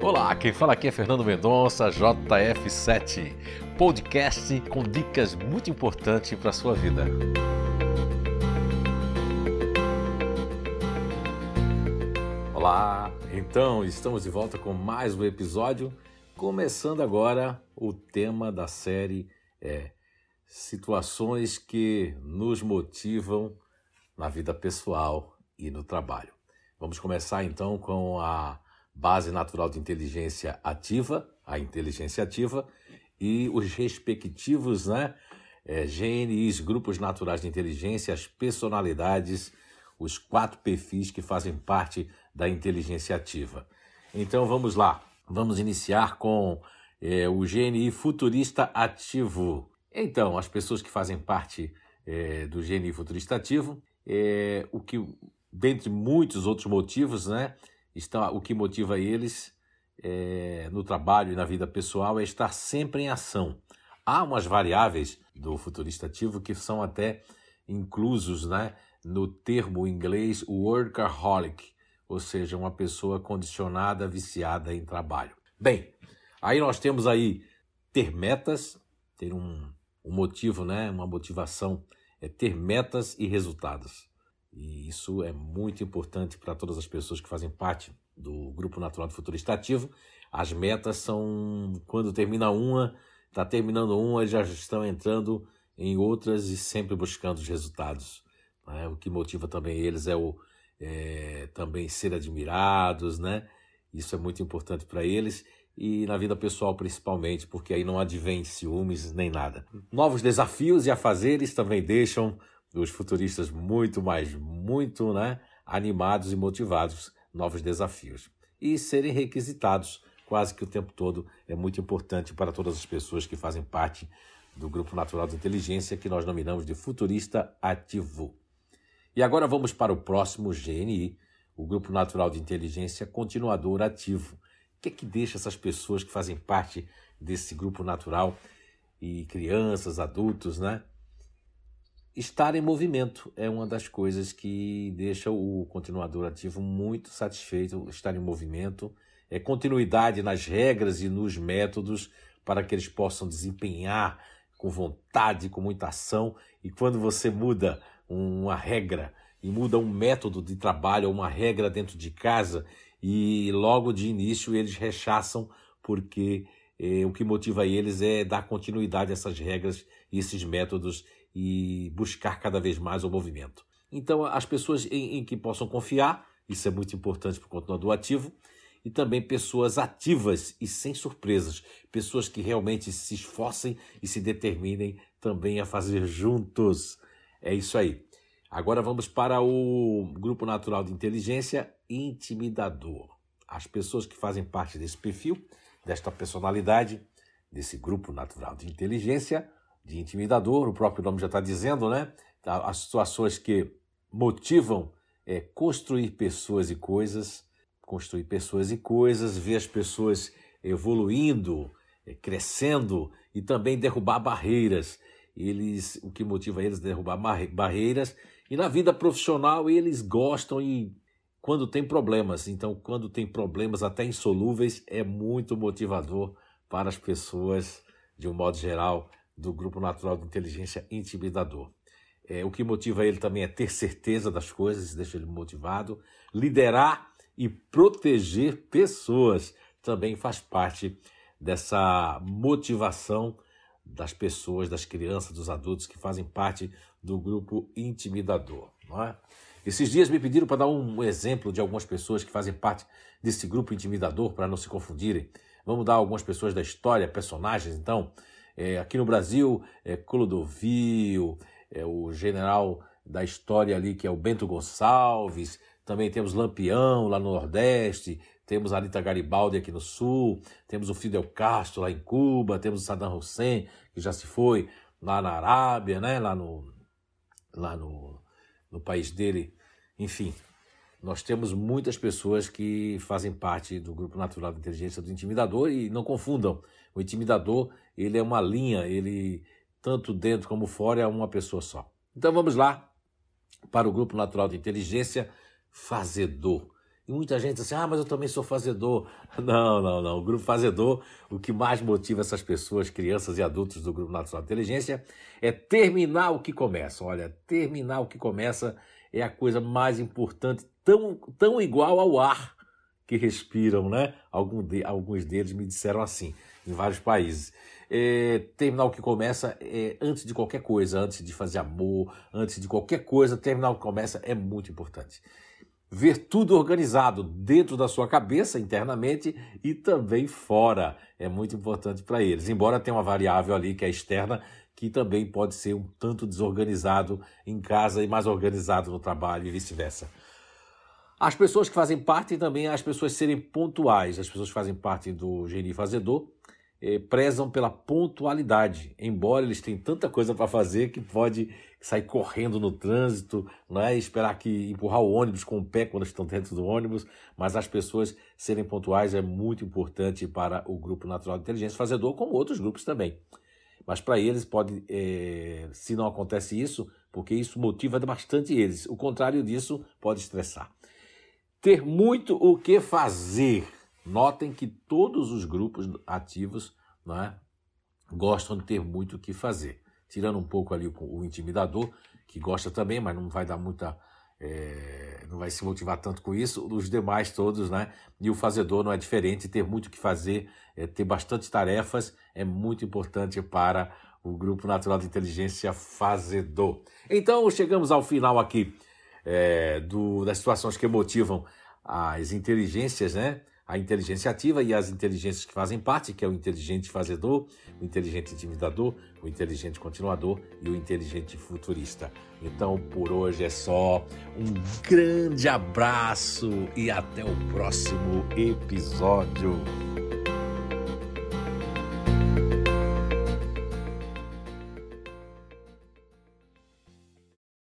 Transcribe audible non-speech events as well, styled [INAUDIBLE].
Olá, quem fala aqui é Fernando Mendonça, JF7, podcast com dicas muito importantes para a sua vida. Olá, então estamos de volta com mais um episódio, começando agora o tema da série é situações que nos motivam na vida pessoal e no trabalho. Vamos começar então com a base natural de inteligência ativa, a inteligência ativa, e os respectivos né, é, GNIs, grupos naturais de inteligência, as personalidades, os quatro perfis que fazem parte da inteligência ativa. Então vamos lá, vamos iniciar com é, o GNI futurista ativo. Então, as pessoas que fazem parte é, do GNI futurista ativo, é, o que, dentre muitos outros motivos, né, está, o que motiva eles é, no trabalho e na vida pessoal é estar sempre em ação. Há umas variáveis do futurista ativo que são até inclusos né, no termo inglês workaholic, ou seja, uma pessoa condicionada, viciada em trabalho. Bem, aí nós temos aí ter metas, ter um, um motivo, né, uma motivação, é ter metas e resultados. E isso é muito importante para todas as pessoas que fazem parte do Grupo Natural do Futurista Ativo. As metas são, quando termina uma, está terminando uma, já estão entrando em outras e sempre buscando os resultados. Né? O que motiva também eles é o é, também ser admirados, né? Isso é muito importante para eles e na vida pessoal principalmente, porque aí não advém ciúmes nem nada. Novos desafios e afazeres também deixam os futuristas muito mais, muito né, animados e motivados, novos desafios. E serem requisitados quase que o tempo todo é muito importante para todas as pessoas que fazem parte do Grupo Natural de Inteligência, que nós nominamos de futurista ativo. E agora vamos para o próximo GNI, o Grupo Natural de Inteligência Continuador Ativo. O que é que deixa essas pessoas que fazem parte desse grupo natural e crianças, adultos, né? Estar em movimento é uma das coisas que deixa o continuador ativo muito satisfeito. Estar em movimento é continuidade nas regras e nos métodos para que eles possam desempenhar com vontade, com muita ação. E quando você muda uma regra e muda um método de trabalho, uma regra dentro de casa, e logo de início eles rechaçam porque eh, o que motiva eles é dar continuidade a essas regras e esses métodos e buscar cada vez mais o movimento. Então, as pessoas em, em que possam confiar, isso é muito importante para o continuador ativo, e também pessoas ativas e sem surpresas, pessoas que realmente se esforcem e se determinem também a fazer juntos. É isso aí. Agora vamos para o grupo natural de inteligência intimidador. As pessoas que fazem parte desse perfil, desta personalidade, desse grupo natural de inteligência, de intimidador, o próprio nome já está dizendo, né? Tá, as situações que motivam é construir pessoas e coisas, construir pessoas e coisas, ver as pessoas evoluindo, é, crescendo e também derrubar barreiras. Eles, o que motiva eles a derrubar barreiras e na vida profissional eles gostam e quando tem problemas, então quando tem problemas até insolúveis é muito motivador para as pessoas de um modo geral do Grupo Natural de Inteligência Intimidador. É, o que motiva ele também é ter certeza das coisas, deixa ele motivado. Liderar e proteger pessoas também faz parte dessa motivação das pessoas, das crianças, dos adultos que fazem parte do grupo intimidador. Não é? Esses dias me pediram para dar um exemplo de algumas pessoas que fazem parte desse grupo intimidador, para não se confundirem. Vamos dar algumas pessoas da história, personagens, então. É, aqui no Brasil, é Clodovil, é o general da história ali, que é o Bento Gonçalves, também temos Lampião lá no Nordeste, temos a Rita Garibaldi aqui no Sul, temos o Fidel Castro lá em Cuba, temos o Saddam Hussein, que já se foi lá na Arábia, né? lá, no, lá no, no país dele. Enfim, nós temos muitas pessoas que fazem parte do grupo natural de inteligência do intimidador e não confundam. O intimidador, ele é uma linha, ele tanto dentro como fora é uma pessoa só. Então vamos lá para o grupo natural de inteligência fazedor. E muita gente diz assim: ah, mas eu também sou fazedor. [LAUGHS] Não, não, não. O grupo fazedor, o que mais motiva essas pessoas, crianças e adultos do Grupo Nacional de Inteligência, é terminar o que começa. Olha, terminar o que começa é a coisa mais importante, tão, tão igual ao ar que respiram, né? Algum de, alguns deles me disseram assim, em vários países. É, terminar o que começa é, antes de qualquer coisa, antes de fazer amor, antes de qualquer coisa, terminar o que começa é muito importante. Ver tudo organizado dentro da sua cabeça, internamente e também fora, é muito importante para eles. Embora tenha uma variável ali que é externa, que também pode ser um tanto desorganizado em casa e mais organizado no trabalho e vice-versa. As pessoas que fazem parte também as pessoas serem pontuais, as pessoas que fazem parte do Geni Fazedor eh, prezam pela pontualidade, embora eles tenham tanta coisa para fazer que pode sair correndo no trânsito, não é? esperar que empurrar o ônibus com o pé quando estão dentro do ônibus, mas as pessoas serem pontuais é muito importante para o Grupo Natural de Inteligência Fazedor, como outros grupos também. Mas para eles pode, é, se não acontece isso, porque isso motiva bastante eles. O contrário disso pode estressar. Ter muito o que fazer Notem que todos os grupos ativos né, gostam de ter muito o que fazer. Tirando um pouco ali o, o intimidador, que gosta também, mas não vai dar muita. É, não vai se motivar tanto com isso, os demais todos, né? E o fazedor não é diferente, ter muito o que fazer, é, ter bastante tarefas é muito importante para o Grupo Natural de Inteligência Fazedor. Então, chegamos ao final aqui é, do, das situações que motivam as inteligências, né? A inteligência ativa e as inteligências que fazem parte, que é o inteligente fazedor, o inteligente intimidador, o inteligente continuador e o inteligente futurista. Então, por hoje é só. Um grande abraço e até o próximo episódio.